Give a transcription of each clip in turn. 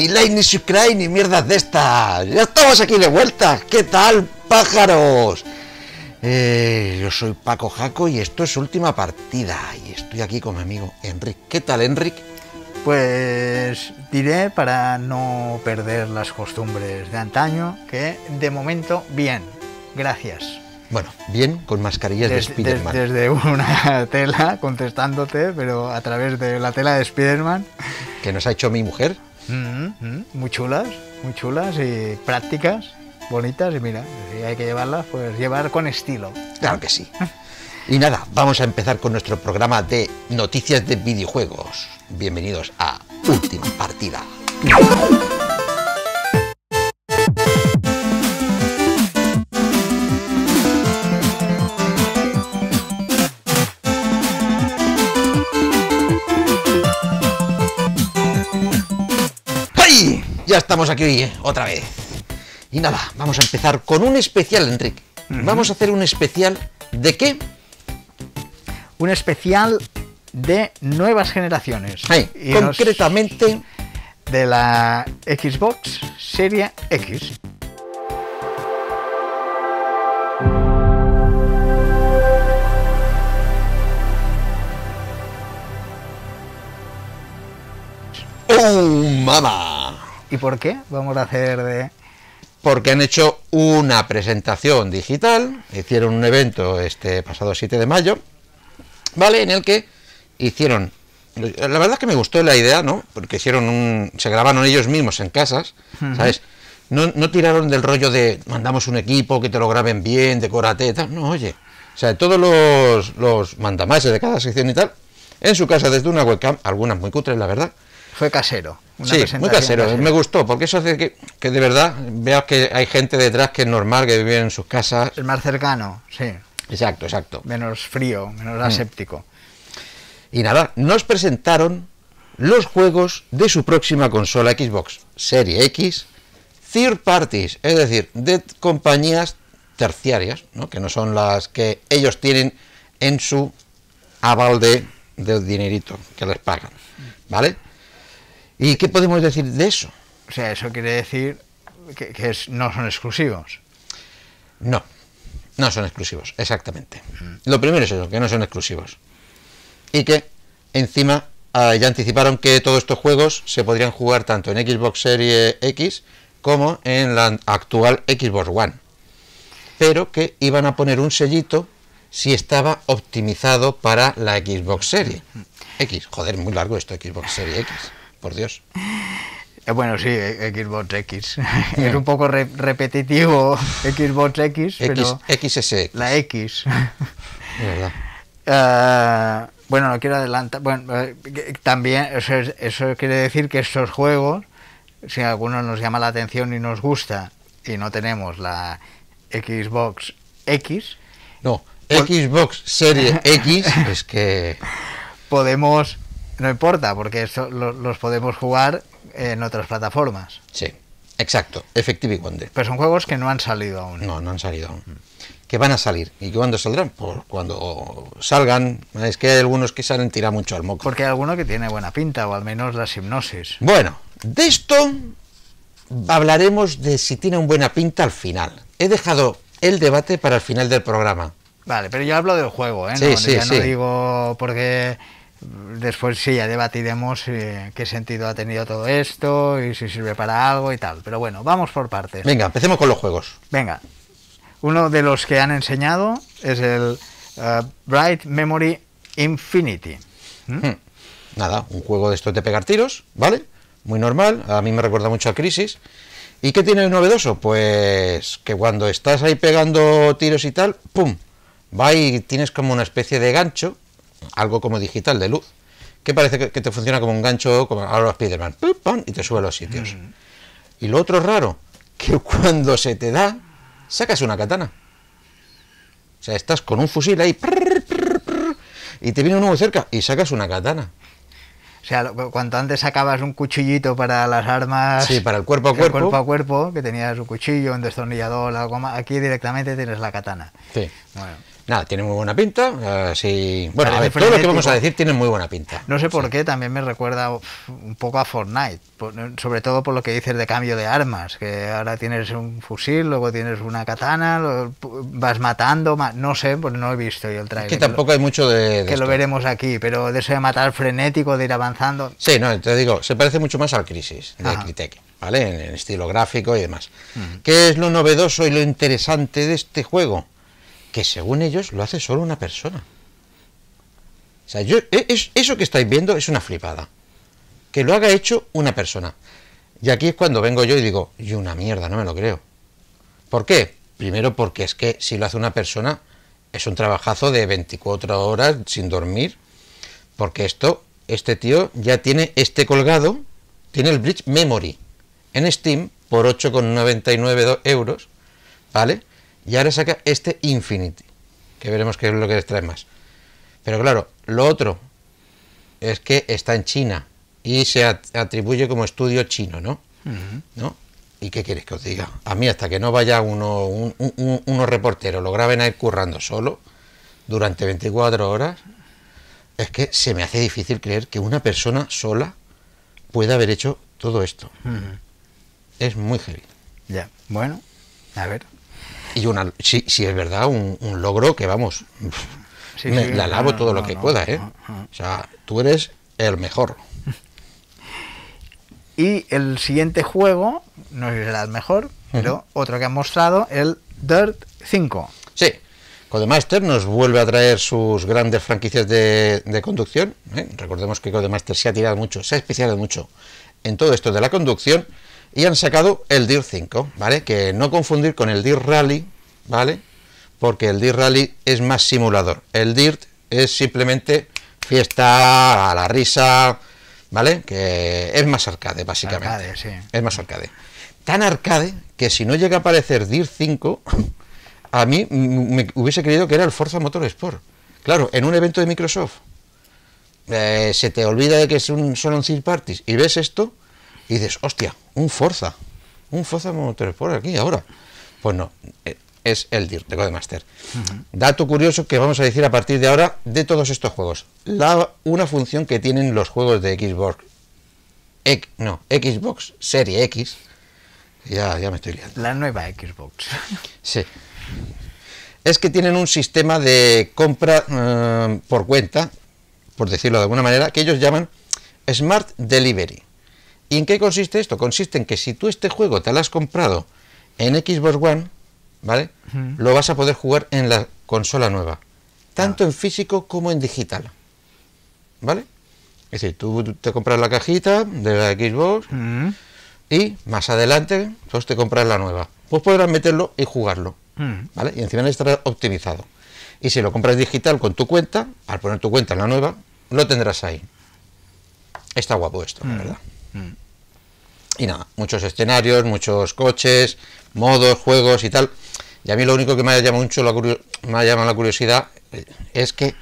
ni like, ni subscribe, ni mierdas de estas. Ya estamos aquí de vuelta. ¿Qué tal, pájaros? Eh, yo soy Paco Jaco y esto es última partida. Y estoy aquí con mi amigo Enric. ¿Qué tal, Enric? Pues diré, para no perder las costumbres de antaño, que de momento bien. Gracias. Bueno, bien, con mascarillas de Des- des- Spiderman. desde una tela contestándote, pero a través de la tela de Spiderman. Que nos ha hecho mi mujer. Mm, muy chulas, muy chulas y prácticas, bonitas. Y mira, si hay que llevarlas, pues llevar con estilo. Claro que sí. Y nada, vamos a empezar con nuestro programa de noticias de videojuegos. Bienvenidos a Última Partida. Ya estamos aquí eh, otra vez. Y nada, vamos a empezar con un especial, Enrique. Vamos a hacer un especial de qué? Un especial de nuevas generaciones. Ay, Y nos- concretamente, de la Xbox Serie X. ¡Oh, mamá! ¿Y por qué? Vamos a hacer de... Porque han hecho una presentación digital, hicieron un evento este pasado 7 de mayo, ¿vale? En el que hicieron. La verdad es que me gustó la idea, ¿no? Porque hicieron un. Se grabaron ellos mismos en casas, ¿sabes? No, no tiraron del rollo de mandamos un equipo que te lo graben bien, decórate y tal. No, oye. O sea, todos los, los mandamases de cada sección y tal, en su casa desde una webcam, algunas muy cutres, la verdad, Fue casero. una Sí, muy casero. casera. Me gustó, porque eso hace que, que de verdad veas que hay gente detrás que es normal, que vive en sus casas. Es más cercano, sí. Exacto, exacto. Menos frío, Mm. menos aséptico. Y nada, nos presentaron los juegos de su próxima consola Xbox Serie X, third parties, es decir, de compañías terciarias, ¿no? que no son las que ellos tienen en su aval de, del dinerito que les pagan. ¿Vale? ¿Y qué podemos decir de eso? O sea, eso quiere decir que, que es- no son exclusivos. No, no son exclusivos, exactamente. Lo primero es eso, que no son exclusivos. Y que encima ah, ya anticiparon que todos estos juegos se podrían jugar tanto en Xbox Serie X como en la actual Xbox One. Pero que iban a poner un sellito si estaba optimizado para la Xbox Serie X. Joder, muy largo esto, Xbox Serie X, por Dios. Eh, Bueno, sí, eh, Xbox X. es un poco re- repetitivo Xbox X, pero X, XSX, la X. verdad. Eh, bueno, no quiero adelantar. Bueno, eh, también eso, es- eso quiere decir que estos juegos, si alguno nos llama la atención y nos gusta y no tenemos la Xbox X, No, Xbox Serie X es que... podemos, no importa, porque esto lo- los podemos jugar en otras plataformas. Sí, exacto, Effective Wonder. Pero son juegos que no han salido aún. No, no han salido aún. Que van a salir. ¿Y cuándo saldrán? Pues cuando salgan. Es que hay algunos que salen tira mucho al moco. Porque hay alguno que tiene buena pinta, o al menos las hipnosis. Bueno, de esto hablaremos de si tiene una buena pinta al final. He dejado el debate para el final del programa. Vale, pero yo hablo del juego, ¿eh? Sí, no, sí, ya sí. no digo porque después sí, ya debatiremos eh, qué sentido ha tenido todo esto y si sirve para algo y tal. Pero bueno, vamos por partes. Venga, empecemos con los juegos. Venga, uno de los que han enseñado es el eh, Bright Memory Infinity. ¿Mm? Hmm. Nada, un juego de estos de pegar tiros, ¿vale? Muy normal, a mí me recuerda mucho a Crisis. ¿Y qué tiene de novedoso? Pues que cuando estás ahí pegando tiros y tal, ¡pum! Va y tienes como una especie de gancho, algo como digital de luz, que parece que, que te funciona como un gancho, como ahora Spider-Man, ¡pum! pam, y te sube a los sitios. Y lo otro raro, que cuando se te da, sacas una katana. O sea, estás con un fusil ahí, y te viene uno muy cerca y sacas una katana. O sea, cuanto antes sacabas un cuchillito para las armas. Sí, para el cuerpo a el cuerpo. cuerpo a cuerpo, que tenías un cuchillo, un destornillador, algo más. Aquí directamente tienes la katana. Sí. Bueno, Nada, tiene muy buena pinta. sí. Bueno, a Parece ver, todo lo que vamos a decir tiene muy buena pinta. No sé por qué, también me recuerda un poco a Fortnite, sobre todo por lo que dices de cambio de armas, que ahora tienes un fusil, luego tienes una katana, vas matando, ma- no sé, pues no he visto yo el Es trailer. que tampoco hay mucho de. de que lo veremos aquí, pero de eso de matar frenético, de ir avanzando, Sí, no, te digo, se parece mucho más al Crisis de. Crytek, ¿vale? En, en estilo gráfico y demás. ¿Qué es lo novedoso y lo interesante de este juego? Que según ellos lo hace solo una persona. O sea, yo, e- es- eso que estáis viendo es una flipada. Que lo haga hecho una persona. Y aquí es cuando vengo yo y digo, y una mierda, no me lo creo. ¿Por qué? Primero porque es que si lo hace una persona es un trabajazo de 24 horas sin dormir porque esto, este tío ya tiene este colgado, tiene el Bridge Memory en Steam por 8,99 do- euros, ¿vale? Y ahora saca este Infinity, que veremos qué es lo que les trae más. Pero claro, lo otro es que está en China y se at- atribuye como estudio chino, ¿no? ¿No? ¿Y qué quieres que os diga? A mí hasta que no vaya uno, un, un- un- unos reporteros, lo graben ahí currando solo durante 24 horas, es que se me hace difícil creer que una persona sola pueda haber hecho todo esto. Es muy heavy. ya, bueno, a ver. Y una, si, si es verdad, un, un logro que vamos, Sí, me- sí, la no, lavo no, todo lo que no. pueda, ¿eh? O sea, tú eres el mejor. Y el siguiente juego, no será el mejor, pero otro que han mostrado, el Dirt 5. Sí, Codemaster nos vuelve a traer sus grandes franquicias de, de conducción. ¿eh? Recordemos que Codemaster se ha tirado mucho, se ha especializado mucho en todo esto de la conducción y han sacado el Dirt 5, ¿vale? Que no confundir con el Dirt Rally, ¿vale? Porque el Dirt Rally es más simulador. El Dirt es simplemente fiesta, a la risa, ¿vale? Que es más arcade, básicamente. Arcade, sí. Es más arcade. Tan arcade que si no llega a aparecer Dirt 5, a mí me hubiese creído que era el Forza Motorsport. Claro, en un evento de Microsoft eh, se te olvida de que es un, son un third parties y ves esto y dices, hostia, un Forza, un Forza Motorsport aquí ahora. Pues no, eh, es el DIR de Codemaster. Dato curioso que vamos a decir a partir de ahora de todos estos juegos. La, una función que tienen los juegos de Xbox, X- no, Xbox Serie X, ya, ya me estoy liando. La nueva Xbox. Sí. Es que tienen un sistema de compra eh, por cuenta, por decirlo de alguna manera, que ellos llaman Smart Delivery. ¿Y en qué consiste esto? Consiste en que si tú este juego te lo has comprado en Xbox One, ¿vale? Lo vas a poder jugar en la consola nueva, tanto en físico como en digital. ¿Vale? Es decir, tú te compras la cajita de la Xbox, y más adelante pues te compras la nueva. Pues podrás meterlo y jugarlo. ¿vale? Y encima estará optimizado. Y si lo compras digital con tu cuenta, al poner tu cuenta en la nueva, lo tendrás ahí. Está guapo esto, la verdad. Mm. Y nada, muchos escenarios, muchos coches, modos, juegos y tal. Y a mí lo único que me ha llamado mucho la, me ha llamado la curiosidad eh, es que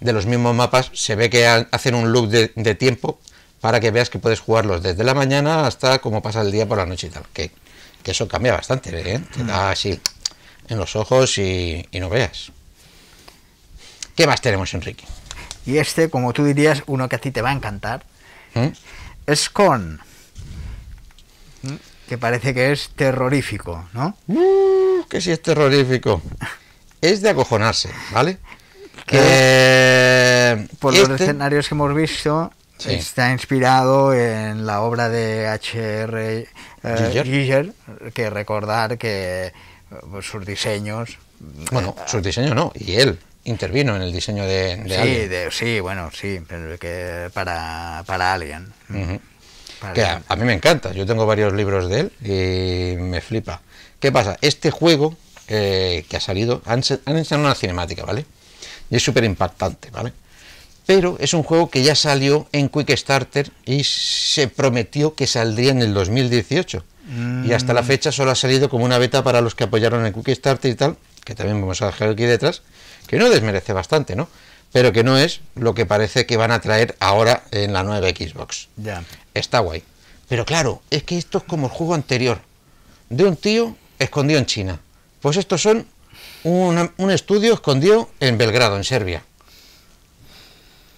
de los mismos mapas se ve que ha- hacen un loop de, de tiempo para que veas que puedes jugarlos desde la mañana hasta como pasa el día por la noche y tal. Que, que eso cambia bastante, ¿eh? Te da así en los ojos y, y no veas. ¿Qué más tenemos, Enrique? Y este, como tú dirías, uno que a ti te va a encantar, ¿Mm? Es Con. ¿Mm? Que parece que es terrorífico, ¿no? Uh, que si es terrorífico. Es de acojonarse, ¿vale? Que Por los este- escenarios que hemos visto, Sí. está inspirado en la obra de H.R. eh, Giger. Que recordar que eh, pues, sus diseños... Bueno, su diseño no, y él intervino en el diseño de, de sí, Alien. de- sí, bueno, sí, pero que para, para Alien. Ujú. Para Que a, Alien. a mí me encanta, yo tengo varios libros de él y me flipa. ¿Qué pasa? Este juego eh, que ha salido, han, han enseñado una cinemática, ¿vale? Y es súper impactante, ¿vale? Pero es un juego que ya salió en Quick Starter y se prometió que saldría en el 2018. Y hasta la fecha solo ha salido como una beta para los que apoyaron en Quick Starter y tal, que también vamos a dejar aquí detrás, que no desmerece bastante, ¿no? Pero que no es lo que parece que van a traer ahora en la nueva Xbox Ya. está guay. Pero claro, es que esto es como el juego anterior, de un tío escondido en China. Pues estos son un estudio escondido en Belgrado, en Serbia.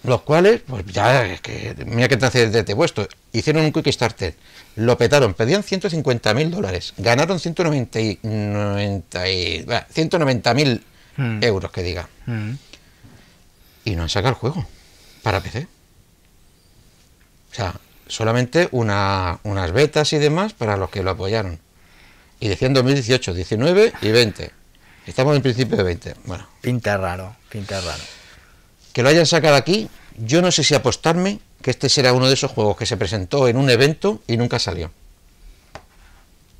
Los cuales, pues ya, es que, mira que te hace de te puesto. Hicieron un Kickstarter, lo petaron, pedían 150 mil dólares, ganaron 190 y- 90 y- bah, 190 mil Mm. euros, que diga. Mm. Y no han sacado el juego para PC. O sea, solamente una- unas betas y demás para los que lo apoyaron. Y decían 2018, 19 y 20. Estamos en principio de 20. Bueno, Pinta raro, pinta raro. que lo hayan sacado aquí, yo no sé si apostarme que este será uno de esos juegos que se presentó en un evento y nunca salió.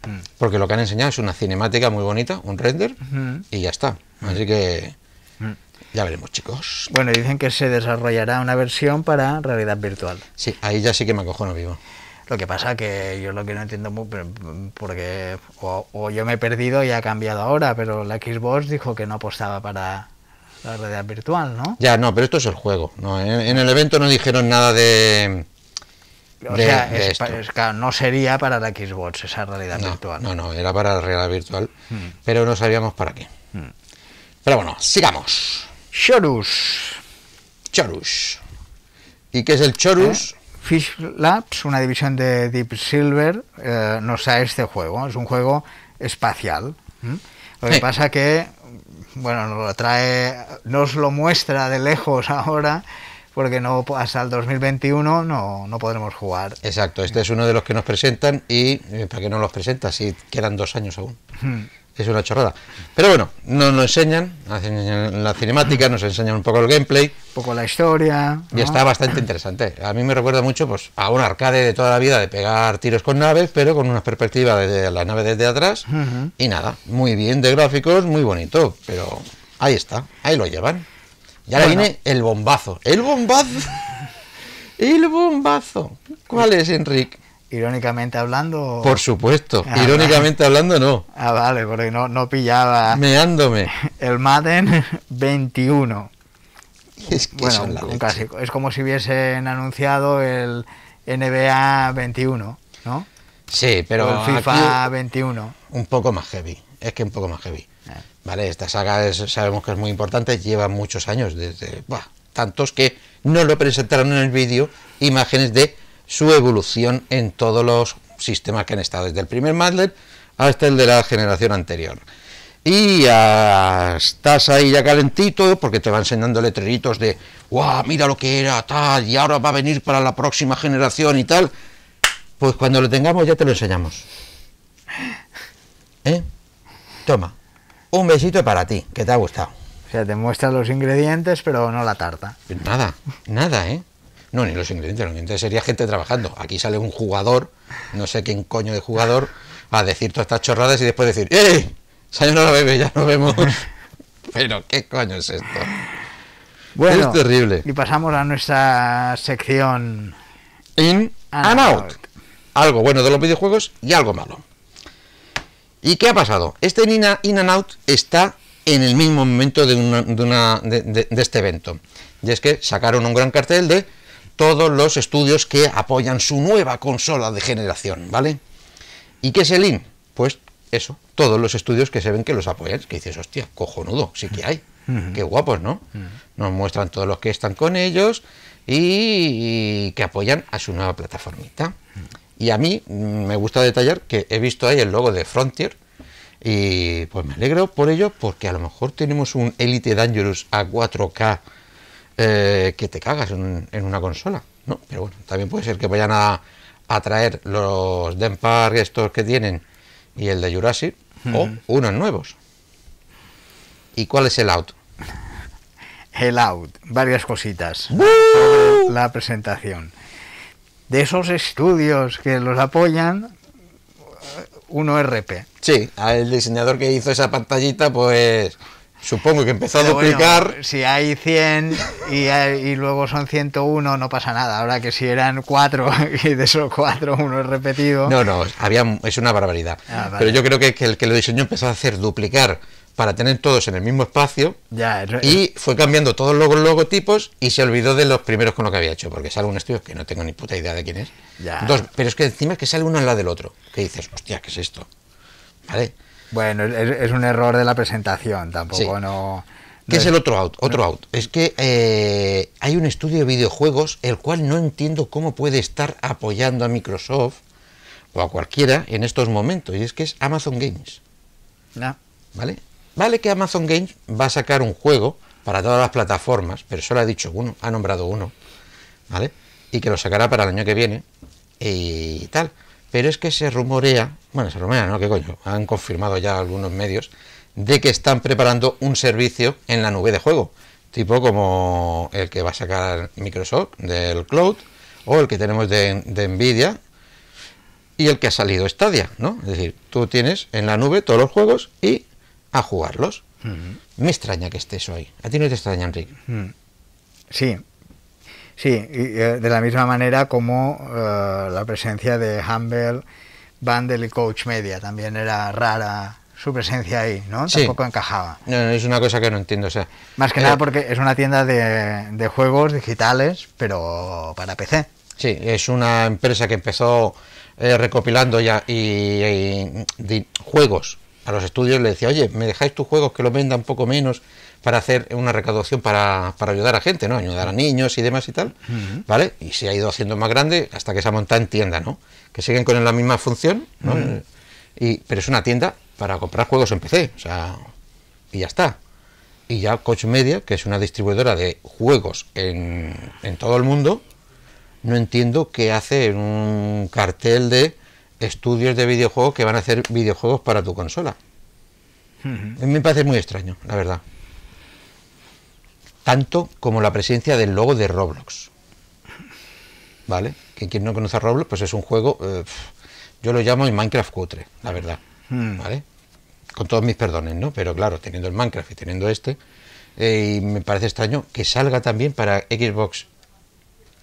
Mm. Porque lo que han enseñado es una cinemática muy bonita, un render, y ya está. Así que Mm. ya veremos, chicos. Bueno, dicen que se desarrollará una versión para realidad virtual. Sí, ahí ya sí que me acojono vivo. Lo que pasa que yo lo que no entiendo muy, porque o, o yo me he perdido y ha cambiado ahora, pero la Xbox dijo que no apostaba para la realidad virtual, ¿no? Ya, no, pero esto es el juego. No, en, en el evento no dijeron nada de... O de- sea, de es pa- esto. es que no sería para la Xbox esa realidad No, virtual. no, no, era para la realidad virtual, Hmm. pero no sabíamos para qué. Hmm. Pero bueno, sigamos. Chorus. Chorus. ¿Y qué es el Chorus? Fish Labs, una división de Deep Silver, eh, nos trae este juego. Es un juego espacial. Lo que Sí. pasa que, bueno, nos lo trae, nos lo muestra de lejos ahora, porque no hasta el 2021 no, no podremos jugar. Exacto, este es uno de los que nos presentan y eh, ¿para qué no los presentas si quedan dos años aún? Hmm. Es una chorrada. Pero bueno, nos lo enseñan, hacen la cinemática, nos enseñan un poco el gameplay Un poco la historia. y ¿no? está bastante interesante. A mí me recuerda mucho pues, a un arcade de toda la vida de pegar tiros con naves, pero con una perspectiva desde la nave desde atrás. Ujú. Y nada, muy bien de gráficos, muy bonito, pero ahí está, ahí lo llevan. Y ahora Bueno. viene el bombazo. ¡El bombazo! ¡El bombazo! ¿Cuál es, Enrique? Irónicamente hablando. Por supuesto, Ah, irónicamente hablando, no. Ah, vale, porque no, no pillaba Meándome. el Madden 21. Es que Bueno, un, clásico. Es como si hubiesen anunciado el NBA 21, ¿no? Sí, pero o el FIFA aquí 21. un poco más heavy. Es que un poco más heavy. Vale, esta saga sabemos que es muy importante, lleva muchos años, desde tantos que no lo presentaron en el vídeo, imágenes de su evolución en todos los sistemas que han estado, desde el primer Madlet hasta el de la generación anterior. Y estás ahí ya calentito porque te va enseñando letreritos de, ¡guau! Mira lo que era, tal, y ahora va a venir para la próxima generación y tal. Pues cuando lo tengamos ya te lo enseñamos. ¿Eh? Toma, un besito para ti, que te ha gustado. O sea, te muestra los ingredientes, pero no la tarta. Nada, nada, ¿eh? No, ni los ingredientes, los ingredientes sería gente trabajando. Aquí sale un jugador, no sé quién coño de jugador, a decir todas estas chorradas y después decir, ¡eh! Señora bebé, ya nos vemos. Pero, ¿qué coño es esto? Bueno, Es terrible. Y pasamos a nuestra sección. In and out. Algo bueno de los videojuegos y algo malo. ¿Y qué ha pasado? Este In, a- In and Out está en el mismo momento de, una- de una- de- de- de este evento. Y es que sacaron un gran cartel de todos los estudios que apoyan su nueva consola de generación, ¿vale? ¿Y qué es el IN? Pues eso, todos los estudios que se ven que los apoyan. Que dices, hostia, cojonudo, sí que hay. Qué guapos, ¿no? Nos muestran todos los que están con ellos y, y que apoyan a su nueva plataformita. Y a mí me gusta detallar que he visto ahí el logo de Frontier y pues me alegro por ello porque a lo mejor tenemos un Elite Dangerous a 4K eh, que te cagas en, en una consola, ¿no? Pero bueno, también puede ser que vayan a, a traer los Denpar estos que tienen y el de Jurassic o unos nuevos. ¿Y cuál es el out? El out. Varias cositas. Sobre la presentación. De esos estudios que los apoyan, uno RP. Sí, el diseñador que hizo esa pantallita, pues supongo que empezó a Pero bueno, duplicar. si hay 100 y, hay- y luego son 101, no pasa nada. Ahora que si eran 4 y de esos 4 uno es repetido. No, no, había, es una barbaridad. Ah, vale. Pero yo creo que, que el que lo diseñó empezó a hacer duplicar para tener todos en el mismo espacio Ya, y fue cambiando todos los logotipos y se olvidó de los primeros con lo que había hecho, porque sale un estudio que no tengo ni puta idea de quién es. Ya. Dos, pero es que encima es que sale uno al lado del otro, que dices, hostia, ¿qué es esto? ¿Vale? Bueno, es, es un error de la presentación, tampoco Sí. no... ¿Qué es el otro out? Otro out. Es que eh, hay un estudio de videojuegos el cual no entiendo cómo puede estar apoyando a Microsoft o a cualquiera en estos momentos, y es que es Amazon Games. No. ¿Vale? Vale que Amazon Games va a sacar un juego para todas las plataformas, pero solo ha dicho uno, ha nombrado uno, ¿vale? Y que lo sacará para el año que viene y tal. Pero es que se rumorea, bueno, se rumorea, ¿no? ¿Qué coño? Han confirmado ya algunos medios de que están preparando un servicio en la nube de juego, tipo como el que va a sacar Microsoft del cloud o el que tenemos de, de Nvidia y el que ha salido Stadia, ¿no? Es decir, tú tienes en la nube todos los juegos y a jugarlos. Me extraña que esté eso ahí. ¿A ti no te extraña, Enrique? Mm. Sí, sí, y, eh, de la misma manera como eh, la presencia de Humble, Bundle y Coach Media también era rara su presencia ahí, ¿no? Sí. Tampoco encajaba. No, no, es una cosa que no entiendo. O sea, Más que eh, nada porque es una tienda de, de juegos digitales, pero para PC. Sí, es una empresa que empezó eh, recopilando ya y, juegos a los estudios. Le decía, oye, ¿me dejáis tus juegos que los venda un poco menos para hacer una recaudación para, para ayudar a gente, ¿no? Ayudar a niños y demás y tal, ¿vale? Y se ha ido haciendo más grande hasta que se ha montado en tienda, ¿no? Que siguen con la misma función, ¿no? y, pero es una tienda para comprar juegos en PC, o sea, y ya está. Y ya Coach Media, que es una distribuidora de juegos en, en todo el mundo, no entiendo qué hace en un cartel de estudios de videojuegos que van a hacer videojuegos para tu consola. Me parece muy extraño, la verdad. Tanto como la presencia del logo de Roblox. ¿Vale? Que quien no conoce a Roblox, pues es un juego, eh, yo lo llamo el Minecraft cutre, la verdad. Mm. ¿Vale? Con todos mis perdones, ¿no? Pero claro, teniendo el Minecraft y teniendo este, eh, y me parece extraño que salga también para Xbox,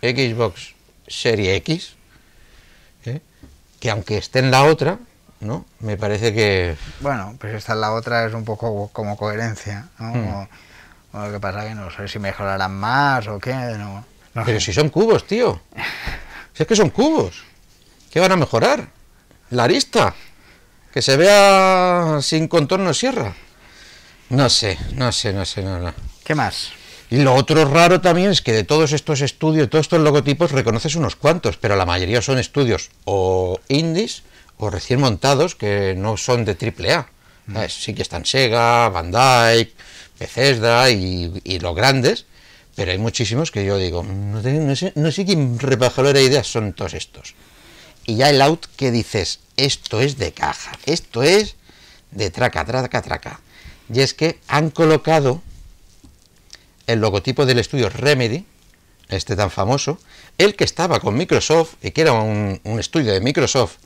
Xbox Serie X, ¿eh? Que aunque esté en la otra, ¿no? Me parece que Bueno, pues esta es la otra, es un poco como coherencia, ¿no? Mm. O- o lo que pasa que no sé si mejorarán más o qué, no, no Pero sé. si son cubos, tío. Si es que son cubos. ¿Qué van a mejorar? La arista. Que se vea sin contorno sierra. No sé, no sé, no sé, no, no. ¿Qué más? Y lo otro raro también es que de todos estos estudios, todos estos logotipos, reconoces unos cuantos, pero la mayoría son estudios o indies o recién montados que no son de triple A. ¿Sabes? Sí que están Sega, Bandai, Bethesda y, y los grandes, pero hay muchísimos que yo digo, no, sé, no sé quién repajolera ideas son todos estos. Y ya el out que dices, esto es de caja, esto es de traca, traca, traca. Y es que han colocado el logotipo del estudio Remedy, este tan famoso, el que estaba con Microsoft y que era un, un estudio de Microsoft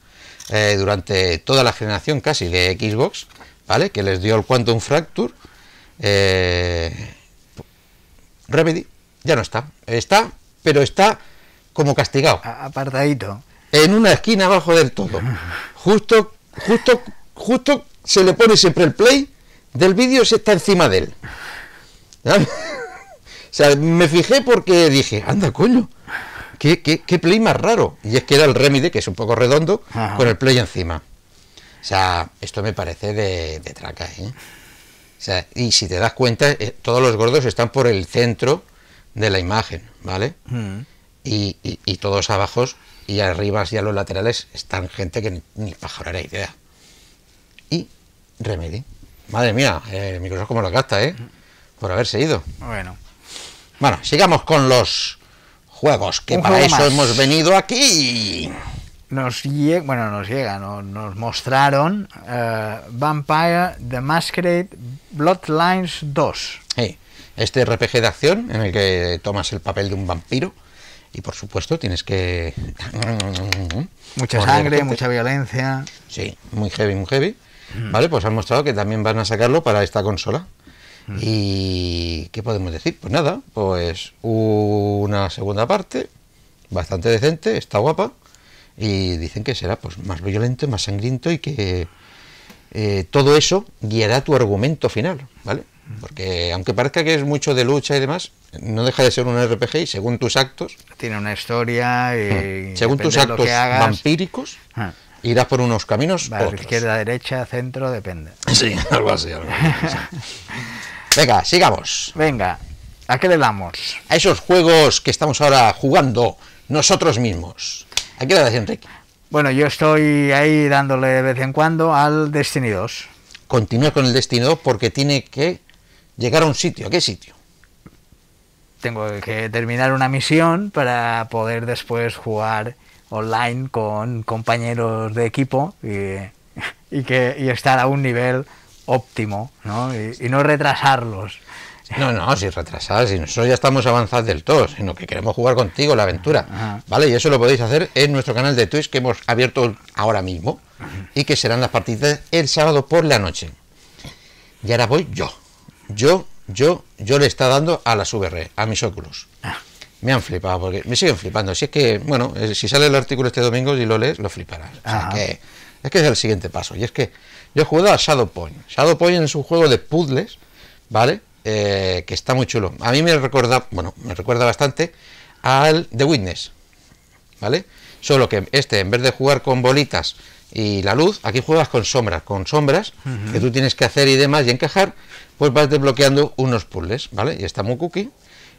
eh, durante toda la generación casi de Xbox, ¿vale? Que les dio el Quantum Fracture. eh, Remedy ya no está, está, pero está como castigado Apartadito. en una esquina abajo del todo. Justo, justo, justo se le pone siempre el play del vídeo se está encima de él. O sea, me fijé porque dije, anda coño, qué, qué, qué play más raro. Y es que era el Remedy, que es un poco redondo, Ajá. con el play encima. O sea, esto me parece de, de traca, ¿eh? O sea, y si te das cuenta, eh, todos los gordos están por el centro de la imagen, ¿vale? Mm. y, y- y todos abajo y arriba y a los laterales están gente que ni, ni pajarera idea. Y Remedy. Madre mía, eh, Microsoft como lo gasta, ¿eh? Por haberse ido. Bueno, Bueno, sigamos con los juegos, que Un para juego eso más. hemos venido aquí. nos llega, bueno, nos llega, no- nos mostraron eh, Vampire The Masquerade Bloodlines 2. Sí, este RPG de acción en el que tomas el papel de un vampiro y por supuesto tienes que... Mucha sangre, gente. mucha violencia. Sí, muy heavy, muy heavy. Vale, pues han mostrado que también van a sacarlo para esta consola. ¿Y qué podemos decir? Pues nada, pues una segunda parte, bastante decente, está guapa. Y dicen que será pues más violento, más sangriento y que eh, todo eso guiará tu argumento final, ¿vale? Porque aunque parezca que es mucho de lucha y demás, no deja de ser un RPG y según tus actos, Tiene una historia y según tus actos hagas. vampíricos, Ah. irás por unos caminos Vale, izquierda, derecha, centro, depende. Sí, algo así. algo así. Venga, sigamos. Venga, ¿a qué le damos? A esos juegos que estamos ahora jugando nosotros mismos. ¿A qué le das, Enrique? Bueno, yo estoy ahí dándole de vez en cuando al Destiny 2. Continúa con el destino porque tiene que llegar a un sitio. ¿A qué sitio? Tengo que terminar una misión para poder después jugar online con compañeros de equipo y, y que, y estar a un nivel óptimo ¿no? Y, y no retrasarlos. No, no, si retrasar, si nosotros ya estamos avanzados del todo, sino que queremos jugar contigo la aventura. Ajá. ¿Vale? Y eso lo podéis hacer en nuestro canal de Twitch que hemos abierto ahora mismo y que serán las partidas el sábado por la noche. Y ahora voy yo. Yo, yo, yo le está dando a las VR, a mis óculos. Ah. Me han flipado, porque me siguen flipando. Si es que, bueno, eh, si sale el artículo este domingo y lo lees, lo fliparás. O sea, Ajá. que es que es el siguiente paso. Y es que yo he jugado a Shadow Point. Shadow Point es un juego de puzzles, ¿vale? Eh, que está muy chulo. A mí me recuerda, bueno, me recuerda bastante al The Witness, ¿vale? Solo que este, en vez de jugar con bolitas y la luz, aquí juegas con sombras, con sombras que tú tienes que hacer y demás y encajar, pues vas desbloqueando unos puzzles, ¿vale? Y está muy cookie.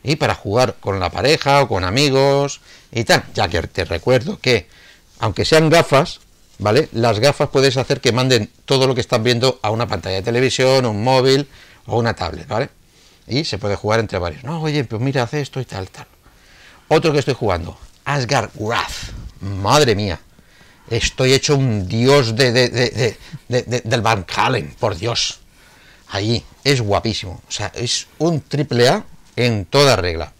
Y para jugar con la pareja o con amigos y tal, ya que te recuerdo que, aunque sean gafas, ¿vale? Las gafas puedes hacer que manden todo lo que estás viendo a una pantalla de televisión, un móvil o una tablet, ¿vale? Y se puede jugar entre varios. No, oye, pues mira, hace esto y tal, tal. Otro que estoy jugando, Asgard Wrath. Madre mía. Estoy hecho un dios de, de- de- de- de- de- del Van Halen, por Dios. Ahí, es guapísimo. O sea, es un triple A en toda regla.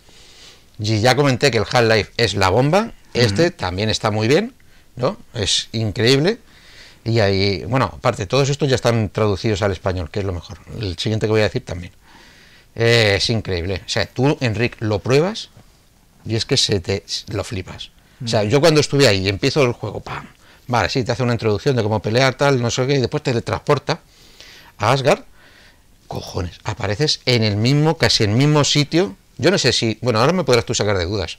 Y ya comenté que el Half-Life es la bomba. Este también está muy bien, ¿no? Es increíble. Y ahí, bueno, aparte, todos estos ya están traducidos al español, que es lo mejor. El siguiente que voy a decir también. Eh, es increíble. O sea, tú, Enrique, lo pruebas y es que se te lo flipas. O sea, yo cuando estuve ahí y empiezo el juego, ¡pam! Vale, sí, te hace una introducción de cómo pelear, tal, no sé qué, y después te transporta a Asgard. Cojones, apareces en el mismo, casi en el mismo sitio. Yo no sé si, bueno, ahora me podrás tú sacar de dudas.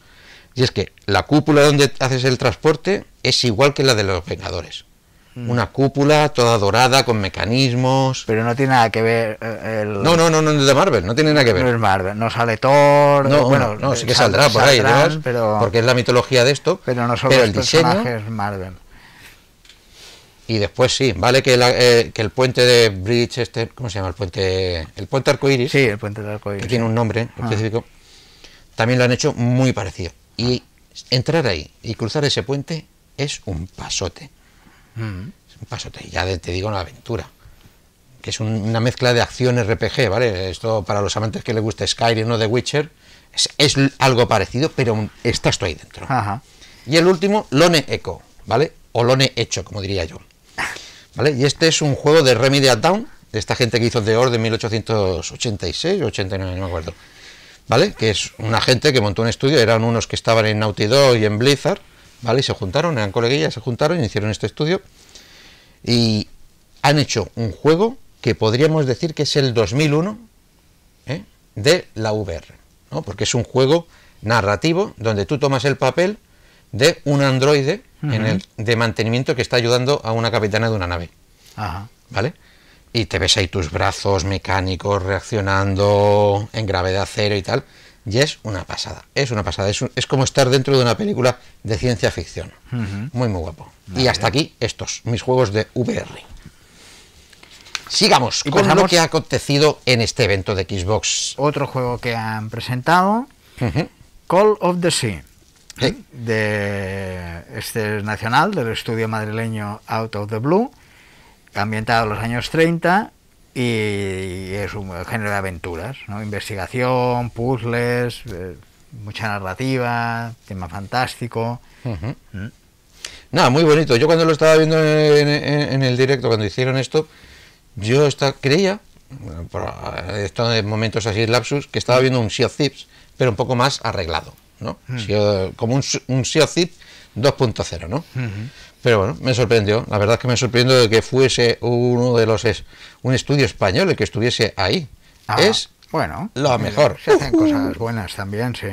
Y es que la cúpula donde haces el transporte es igual que la de los Vengadores. Una cúpula toda dorada con mecanismos. Pero no tiene nada que ver eh, el... No, no, no, no es de Marvel, no tiene nada que ver. No es Marvel, no sale Thor, No, bueno, no, sí que sal- saldrá por ahí, saldrán, además, pero, porque es la mitología de esto. pero no son pero los el diseño personajes Marvel. y después sí, vale que, la- eh, que el puente de Bridge, este, ¿cómo se llama? El puente, el puente arcoiris, Sí, el puente del arcoíris. que tiene un nombre Ah. específico, también lo han hecho muy parecido. Y entrar ahí y cruzar ese puente es un pasote, Mm. es un pasote. Ya te digo una aventura, que es un- una mezcla de acción RPG, ¿vale? Esto para los amantes que les gusta Skyrim o The Witcher es, algo parecido, pero estás tú ahí dentro. Y el último, Lone Echo, ¿vale? O Lone Hecho, como diría yo. ¿Vale? Y este es un juego de Remedial Down, de esta gente que hizo The Order en 1886 o 89, no me acuerdo. ¿Vale? Que es una gente que montó un estudio, eran unos que estaban en Naughty Dog y en Blizzard, ¿vale? Y se juntaron, eran coleguillas, se juntaron y hicieron este estudio. Y han hecho un juego que podríamos decir que es el 2001 ¿eh? de la VR, ¿no? Porque es un juego narrativo donde tú tomas el papel de un androide en el, de mantenimiento que está ayudando a una capitana de una nave, Ajá. ¿vale? Y te ves ahí tus brazos mecánicos reaccionando en gravedad cero y tal, y es una pasada, es una pasada, es, un- es como estar dentro de una película de ciencia ficción, muy muy guapo. Y hasta aquí estos, mis juegos de VR. Sigamos Y con lo que ha acontecido en este evento de Xbox. Otro juego que han presentado. Call of the Sea. Sí. de este es nacional del estudio madrileño Out of the Blue ambientado en los años 30 y es un género de aventuras ¿no? investigación puzzles eh, mucha narrativa tema fantástico. Mm. Nada, muy bonito. Yo cuando lo estaba viendo en, en- en el directo, cuando hicieron esto, yo esta, creía, bueno, por esto de momentos así lapsus, que estaba viendo un Sea of Thieves, pero un poco más arreglado, ¿no? Sea- como un, un Sea of Thieves 2.0, ¿no? Pero bueno, me sorprendió. La verdad es que me sorprendió de que fuese uno de los es, un estudio español el que estuviese ahí. Ah, es bueno lo mejor. se hacen cosas buenas también sí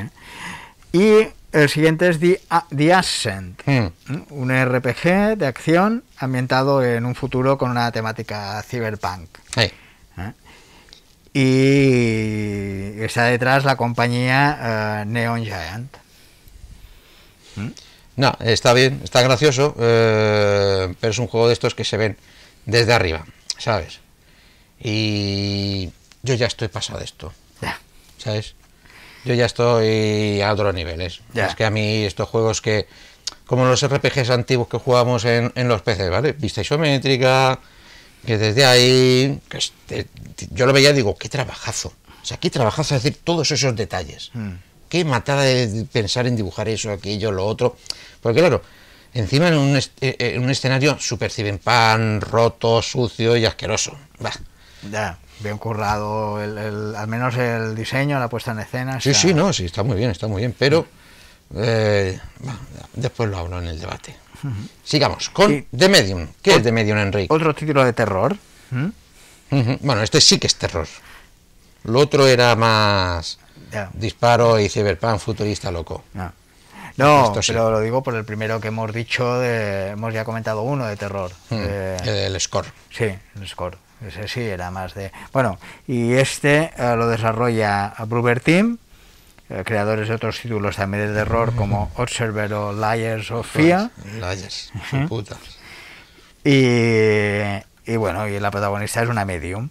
y el siguiente es The, The Ascent, Mm. un RPG de acción ambientado en un futuro con una temática cyberpunk. Eh, ¿eh? Y está detrás la compañía eh, Neon Giant. No, está bien, está gracioso, eh, pero es un juego de estos que se ven desde arriba, ¿sabes? Y yo ya estoy pasado de esto, Ya. ¿sabes? Yo ya estoy a otros niveles. Ya. Es que a mí estos juegos que, como los RPGs antiguos que jugábamos en, en los PCs, ¿vale? Vista isométrica, que desde ahí, que este- yo lo veía y digo, qué trabajazo. O sea, qué trabajazo decir todos esos detalles. Mm. Qué matada de pensar en dibujar eso, aquello, lo otro. Porque claro, encima en un, est- eh, eh, en un escenario pan roto, sucio y asqueroso. Bah. Ya, bien currado, el, el- al menos el diseño, la puesta en escena. Sí, está- sí, no, sí, está muy bien, está muy bien, pero eh, bah, después lo hablo en el debate. Sigamos con The Medium. ¿Qué es The Medium, Enrique? Otro título de terror. Bueno, este sí que es terror. Lo otro era más Ya. disparo y cyberpunk futurista loco. No, No, sí. pero lo digo por el primero que hemos dicho, de, hemos ya comentado uno de terror. Mm, de- El score. Sí, el score. Ese sí era más de. Bueno, y este eh, lo desarrolla Bruber Team, eh, creadores de otros títulos también de terror como Observer o Liars of Fear. Layers, su puta. Y, y bueno, y la protagonista es una medium.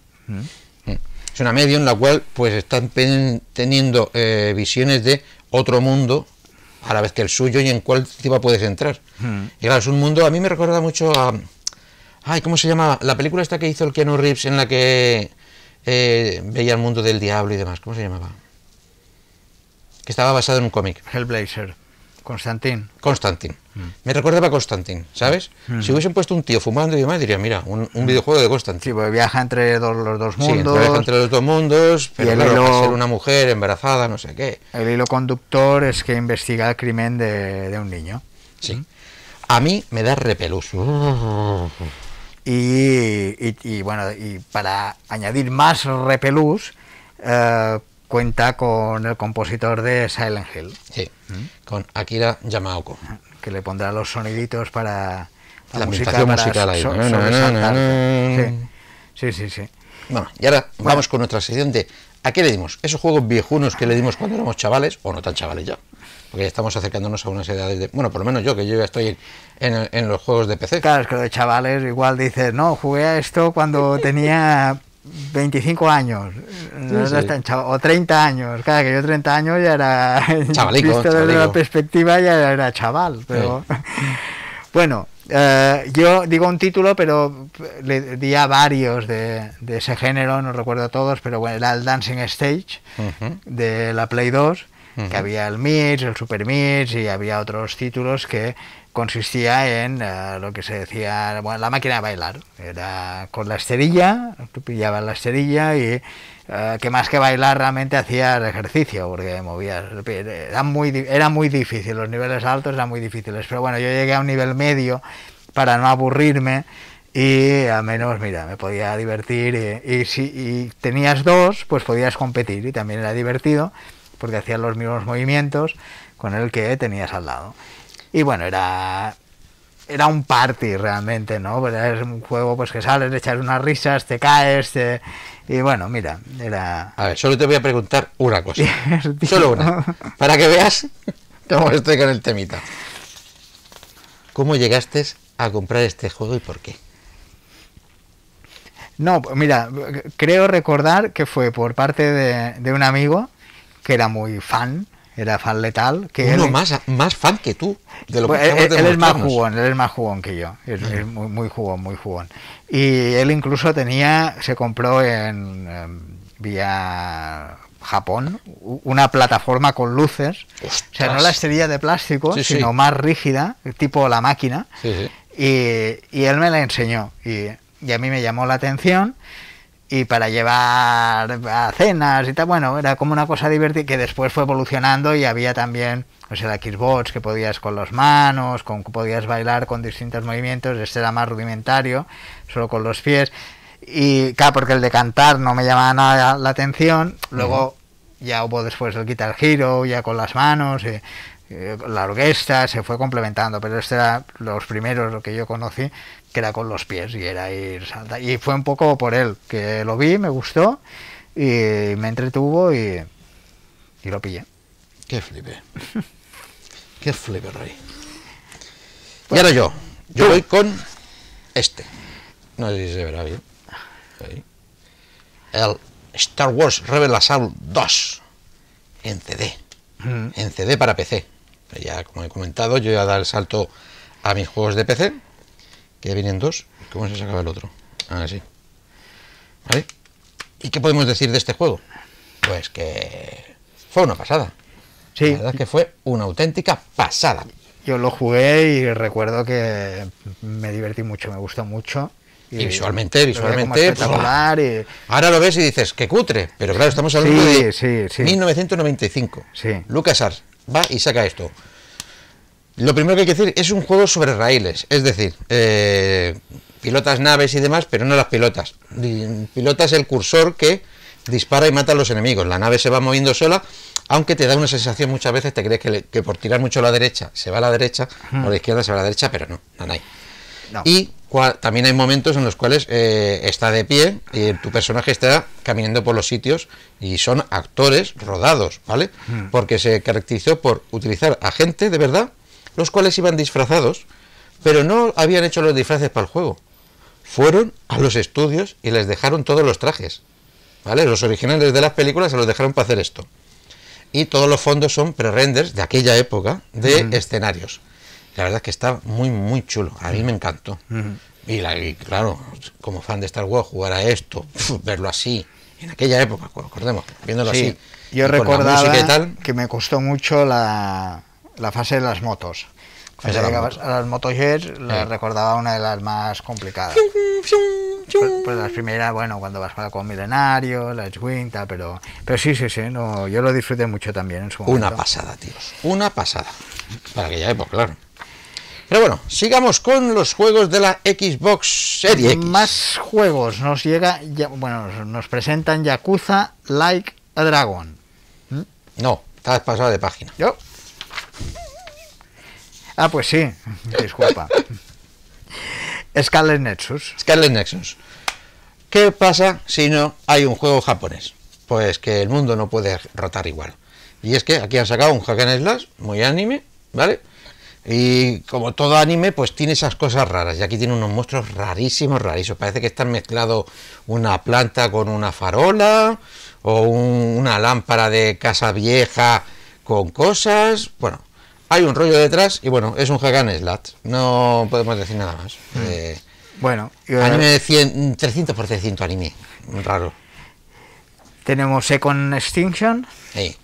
Es una medio en la cual pues están teniendo eh, visiones de otro mundo a la vez que el suyo y en cuál encima puedes entrar. Mm. Y claro, es un mundo, a mí me recuerda mucho a... Ay, ¿cómo se llama? La película esta que hizo el Keanu Reeves en la que eh, veía el mundo del diablo y demás. ¿Cómo se llamaba? Que estaba basado en un cómic. Hellblazer, Constantin. Constantine. Me recordaba a Constantine, ¿sabes? Mm. Si hubiesen puesto un tío fumando y demás, diría, mira, un, un videojuego de Constantine. Sí, porque viaja entre dos- los dos Sí, mundos. entre, entre los dos mundos, pero claro, hilo- ser una mujer embarazada, no sé qué. El hilo conductor es que investiga el crimen de, de un niño. Sí. A mí me da repelús. Y, y- y, bueno, y para añadir más repelús, eh, cuenta con el compositor de Silent Hill, Sí, con Akira Yamaoka. Que le pondrá los soniditos para La ambientación para musical ahí. so- na, na. Sí, sí, sí. sí. Bueno, y ahora vamos con nuestra sección de ¿a qué le dimos? Esos juegos viejunos que le dimos cuando éramos chavales, o no tan chavales ya. Porque ya estamos acercándonos a unas edades de... Bueno, por lo menos yo, que yo ya estoy en, en- en los juegos de PC. Claro, es que lo de chavales igual dices, no, jugué a esto cuando tenía 25 años, no Sí, sí. o 30 años, claro que yo 30 años ya era, Chavalico, visto desde chavalico. la perspectiva ya era chaval, pero bueno, eh, yo digo un título, pero le di a varios de, de ese género, no recuerdo todos, pero bueno, era el Dancing Stage de la Play 2, Ujú. que había el Mix, el Super Mix y había otros títulos que consistía en eh, lo que se decía, bueno, la máquina de bailar. Era con la esterilla, tú pillabas la esterilla y eh, que más que bailar realmente hacías ejercicio, porque movías. Era muy, era muy difícil, los niveles altos eran muy difíciles. Pero bueno, yo llegué a un nivel medio para no aburrirme y al menos, mira, me podía divertir y, y si y tenías dos, pues podías competir y también era divertido porque hacías los mismos movimientos con el que tenías al lado. Y bueno, era era un party realmente, ¿no? Pues es un juego pues que sales, le echas unas risas, te caes, te- y bueno, mira, era A ver, solo te voy a preguntar una cosa. Solo una. Para que veas cómo estoy con el temita. ¿Cómo llegaste a comprar este juego y por qué? No, pues mira, creo recordar que fue por parte de, de un amigo que era muy fan, era fan letal, que Uno él, más, más fan que tú. De lo Pues, que él, acabas de él es más jugón, él es más jugón que yo, es, es muy, muy jugón, muy jugón. Y él incluso tenía, se compró en, em, vía Japón una plataforma con luces, o sea, no Ostras. la esterilla de plástico, Sí, sí. sino más rígida, tipo la máquina, Sí, sí. y, y él me la enseñó y, y a mí me llamó la atención y para llevar a cenas y tal, bueno, era como una cosa divertida que después fue evolucionando y había también, o sea, la Xbox que podías con las manos, con que podías bailar con distintos movimientos, este era más rudimentario, solo con los pies. Y claro, porque el de cantar no me llamaba nada la atención, luego ya hubo después el Guitar Hero ya con las manos y, eh, la orquesta se fue complementando, pero este era los primeros lo que yo conocí, que era con los pies y era ir salta. Y fue un poco por él, que lo vi, me gustó y me entretuvo y, y lo pillé. Qué flipe. Qué flipe, Rey. Y ahora yo. Yo voy con este. No sé si se verá bien. Ahí. El Star Wars Rebel Assault 2 en CD. Mm. En CD para PC. Ya, como he comentado, yo voy a dar el salto a mis juegos de PC, que vienen dos. ¿Cómo se sacaba el otro? Ah, sí. ¿Vale? ¿Y qué podemos decir de este juego? Pues que fue una pasada. Sí, La verdad es que fue una auténtica pasada. yo lo jugué y recuerdo que me divertí mucho, me gustó mucho. Y visualmente, visualmente, espectacular y Ahora lo ves y dices, qué cutre, pero claro, estamos hablando Sí, de sí, sí. 1995. Sí. LucasArts va y saca esto. Lo primero que hay que decir es un juego sobre raíles, es decir, eh, pilotas naves y demás, pero no las pilotas. Pilotas el cursor que dispara y mata a los enemigos. La nave se va moviendo sola, aunque te da una sensación muchas veces, te crees que, le- que por tirar mucho a la derecha se va a la derecha, o a la izquierda se va a la derecha, pero no, no hay. no. Y también hay momentos en los cuales eh, está de pie y tu personaje está caminando por los sitios y son actores rodados, ¿vale? Porque se caracterizó por utilizar a gente de verdad, los cuales iban disfrazados, pero no habían hecho los disfraces para el juego. Fueron a los estudios y les dejaron todos los trajes, ¿vale? Los originales de las películas se los dejaron para hacer esto. Y todos los fondos son pre-renders de aquella época de escenarios. La verdad es que está muy, muy chulo. A mí me encantó. y, la- y claro, como fan de Star Wars, jugar a esto, verlo así, en aquella época, acordemos, viéndolo Sí, así. yo recordaba y tal, que me costó mucho la, la fase de las motos. Fase Cuando de las llegabas motos. a las motojets, la Sí. recordaba una de las más complicadas. Pues, pues las primeras, bueno, cuando vas para con Milenario, la X-Wing, tal, pero, pero sí, sí, sí, no, yo lo disfruté mucho también en su momento. Una pasada, tíos. Una pasada. Para aquella época, claro. Pero bueno, sigamos con los juegos de la Xbox Serie X. Más juegos nos llega, ya- bueno, nos presentan Yakuza Like a Dragon. No, estás pasado de página. Yo. Ah, pues sí, disculpa. Scarlet Nexus. Scarlet Nexus. ¿Qué pasa si no hay un juego japonés? Pues que el mundo no puede rotar igual. Y es que aquí han sacado un hack and slash muy anime, ¿vale? Y como todo anime, pues tiene esas cosas raras. Y aquí tiene unos monstruos rarísimos, rarísimos. Parece que están mezclado una planta con una farola o un- una lámpara de casa vieja con cosas. Bueno, hay un rollo detrás y bueno, es un hack and slash. No podemos decir nada más. Eh, Bueno, Anime de 100, 300 por 300 anime. Raro. tenemos Second Extinction. Ey,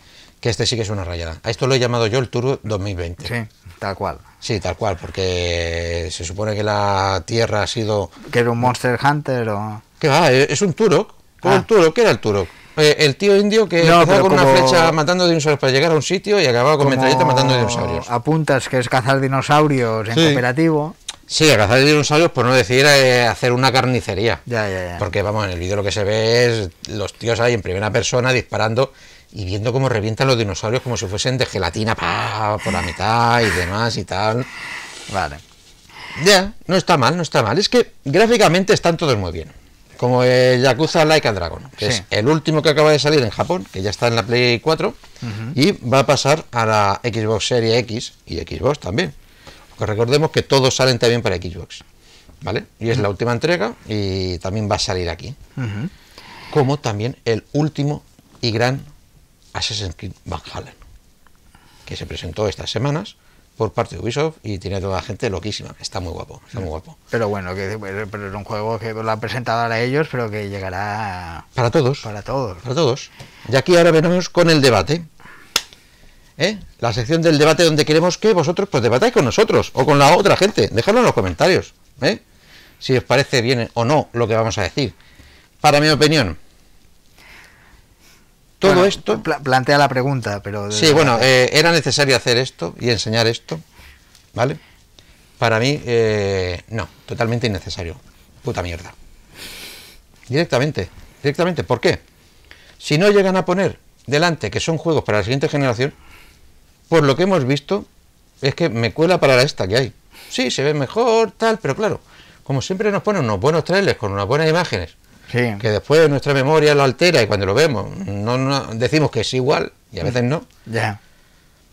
que este sí que es una rayada. A esto lo he llamado yo el Turbo 2020. Sí, tal cual. Sí, tal cual, porque se supone que la Tierra ha sido... Que era un Monster Hunter o. ¿Qué va? Eh, Es un Turok. ¿Cómo Ah. el Turok? ¿Qué era el Turok? Eh, el tío indio que No, con una flecha matando dinosaurios para llegar a un sitio y acababa con metralleta matando dinosaurios. Apuntas que es cazar dinosaurios en Sí. cooperativo. Sí, a cazar dinosaurios por no decir eh, hacer una carnicería. Ya, ya, ya. Porque vamos, en el vídeo lo que se ve es los tíos ahí en primera persona disparando y viendo cómo revientan los dinosaurios como si fuesen de gelatina por la mitad y demás y tal. Vale. Ya, no está mal, no está mal. Es que gráficamente están todos muy bien. Como el Yakuza Like a Dragon, que Sí. es el último que acaba de salir en Japón, que ya está en la Play 4, y va a pasar a la Xbox Series X y Xbox también. Porque recordemos que todos salen también para Xbox. ¿Vale? Y es la última entrega y también va a salir aquí. Como también el último y gran Assassin's Creed Valhalla, que se presentó estas semanas por parte de Ubisoft y tiene toda la gente loquísima. Está muy guapo, está muy guapo. Pero bueno, que pero es un juego que lo han presentado ahora ellos, pero que llegará Para todos. para todos. Para todos. Y aquí ahora venimos con el debate. ¿Eh? La sección del debate donde queremos que vosotros pues debatáis con nosotros o con la otra gente. Dejadlo en los comentarios. ¿eh? Si os parece bien o no lo que vamos a decir. Para mi opinión, todo Bueno, esto... pla- plantea la pregunta, pero. Sí, bueno, eh, era necesario hacer esto y enseñar esto, ¿vale? Para mí, eh, no, totalmente innecesario. Puta mierda. Directamente, directamente. ¿Por qué? Si no llegan a poner delante que son juegos para la siguiente generación, por lo que hemos visto, es que me cuela para la esta que hay. Sí, se ve mejor, tal, pero claro, como siempre nos ponen unos buenos trailers con unas buenas imágenes, Sí. que después nuestra memoria lo altera y cuando lo vemos no, no- decimos que es igual y a veces no. Ya.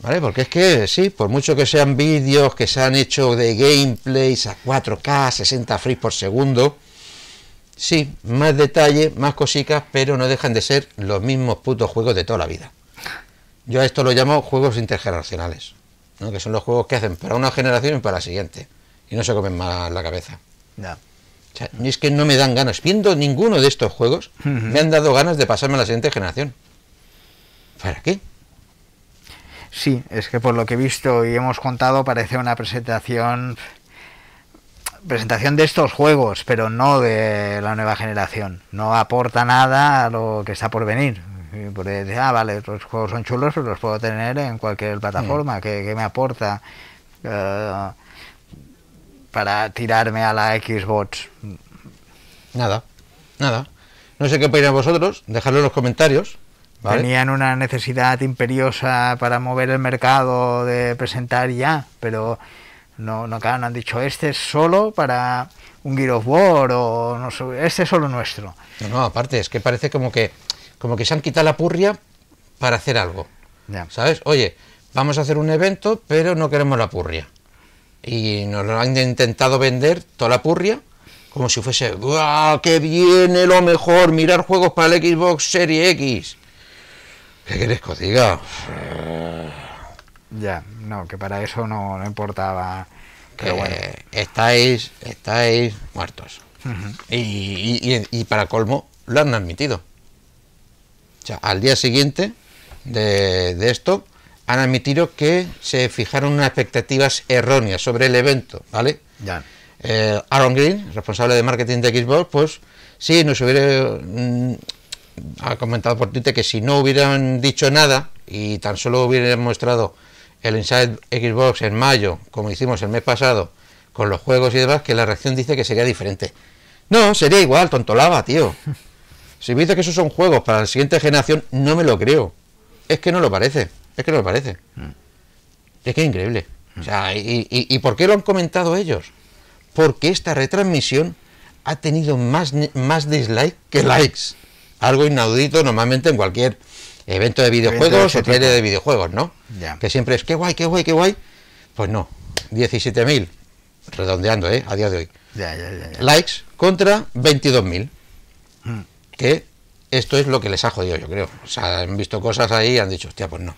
¿Vale? Porque es que sí, por mucho que sean vídeos que se han hecho de gameplays a 4K, 60 frames por segundo, sí, más detalle, más cositas, pero no dejan de ser los mismos putos juegos de toda la vida. Yo a esto lo llamo juegos intergeneracionales, ¿no? que son los juegos que hacen para una generación y para la siguiente, y no se comen más la cabeza. Ya. O sea, es que no me dan ganas, viendo ninguno de estos juegos, me han dado ganas de pasarme a la siguiente generación. ¿Para qué? Sí, es que por lo que he visto y hemos contado parece una presentación presentación de estos juegos, pero no de la nueva generación. No aporta nada a lo que está por venir. Porque ah, vale, los juegos son chulos, pero los puedo tener en cualquier plataforma. ¿Qué, qué me aporta eh, para tirarme a la Xbox? Nada, nada. No sé qué opináis vosotros, dejadlo en los comentarios. ¿vale? Tenían una necesidad imperiosa para mover el mercado de presentar ya, pero no, no, claro, no han dicho este es solo para un Gear of War o no sé, este es solo nuestro. No, no, aparte, es que parece como que, como que se han quitado la purria para hacer algo. Ya. ¿Sabes? Oye, vamos a hacer un evento, pero no queremos la purria. Y nos lo han intentado vender toda la purria como si fuese, ¡guau! ¡Que viene lo mejor! Mirar juegos para el Xbox Series X. ¿Qué quieres que os diga? Ya, no, que para eso no, no importaba. Pero bueno, estáis, estáis muertos. y, y- y- y para colmo, lo han admitido. O sea, al día siguiente de, de esto, han admitido que se fijaron unas expectativas erróneas sobre el evento, ¿vale? ya. Eh, Aaron Green, responsable de marketing de Xbox, pues sí, nos hubiera mm, ha comentado por Twitter que si no hubieran dicho nada y tan solo hubieran mostrado el Inside Xbox en mayo, como hicimos el mes pasado, con los juegos y demás, que la reacción dice que sería diferente. No, sería igual, tontolaba, tío. Si me dice que esos son juegos para la siguiente generación, no me lo creo. Es que no lo parece. Es que no lo parece. Es que es increíble. O sea, ¿y, y, y por qué lo han comentado ellos? Porque esta retransmisión ha tenido más, más dislike que likes. Algo inaudito normalmente en cualquier evento de videojuegos ese o tipo. de videojuegos, ¿no? Que siempre es, qué guay, qué guay, qué guay. Pues no, 17.000, redondeando, ¿eh? A día de hoy. Likes contra 22.000. Mm. Que esto es lo que les ha jodido, yo creo. O sea, han visto cosas ahí y han dicho, hostia, pues no.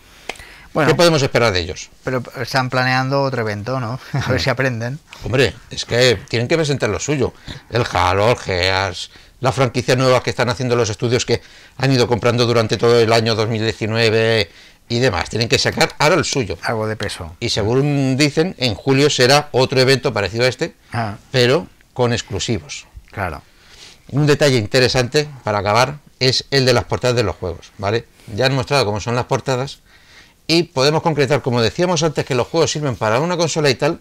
Bueno, ¿Qué podemos esperar de ellos? pero están planeando otro evento, ¿no? A ver si aprenden. Hombre, es que tienen que presentar lo suyo. El Halo, el Gears, las franquicias nuevas que están haciendo los estudios que han ido comprando durante todo el año 2019 y demás. Tienen que sacar ahora el suyo. Algo de peso. Y según dicen, en julio será otro evento parecido a este, Ah, pero con exclusivos. claro. Un detalle interesante para acabar es el de las portadas de los juegos, ¿vale? Ya han mostrado cómo son las portadas y podemos concretar, como decíamos antes, que los juegos sirven para una consola y tal,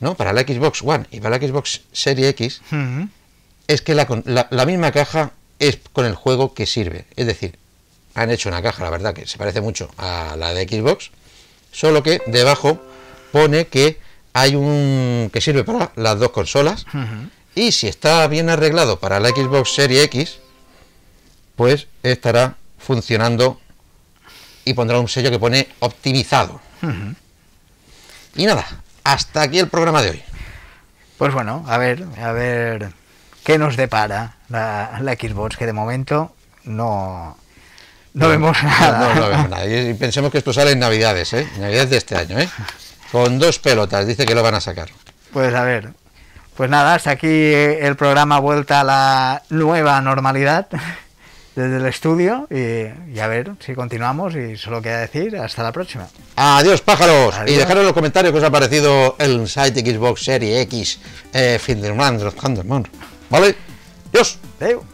¿no? Para la Xbox One y para la Xbox Series X, es que la, la- la misma caja es con el juego que sirve. Es decir, han hecho una caja, la verdad, que se parece mucho a la de Xbox, solo que debajo pone que hay un que sirve para las dos consolas y si está bien arreglado para la Xbox Series X, pues estará funcionando y pondrá un sello que pone optimizado. Y nada, hasta aquí el programa de hoy. Pues bueno, a ver, a ver qué nos depara la, la Xbox, que de momento no, no vemos nada. No, no vemos nada. Y, y pensemos que esto sale en Navidades, ¿eh? Navidades de este año, ¿eh? Con dos pelotas, dice que lo van a sacar. Pues a ver, pues nada, hasta aquí el programa vuelta a la nueva normalidad desde el estudio y, y a ver si continuamos y solo queda decir hasta la próxima. Adiós, pájaros. Adiós. Y dejaros en los comentarios qué os ha parecido el site Xbox Series X eh, fin de semana de los Thunderman. ¿Vale? Adiós. Adeu.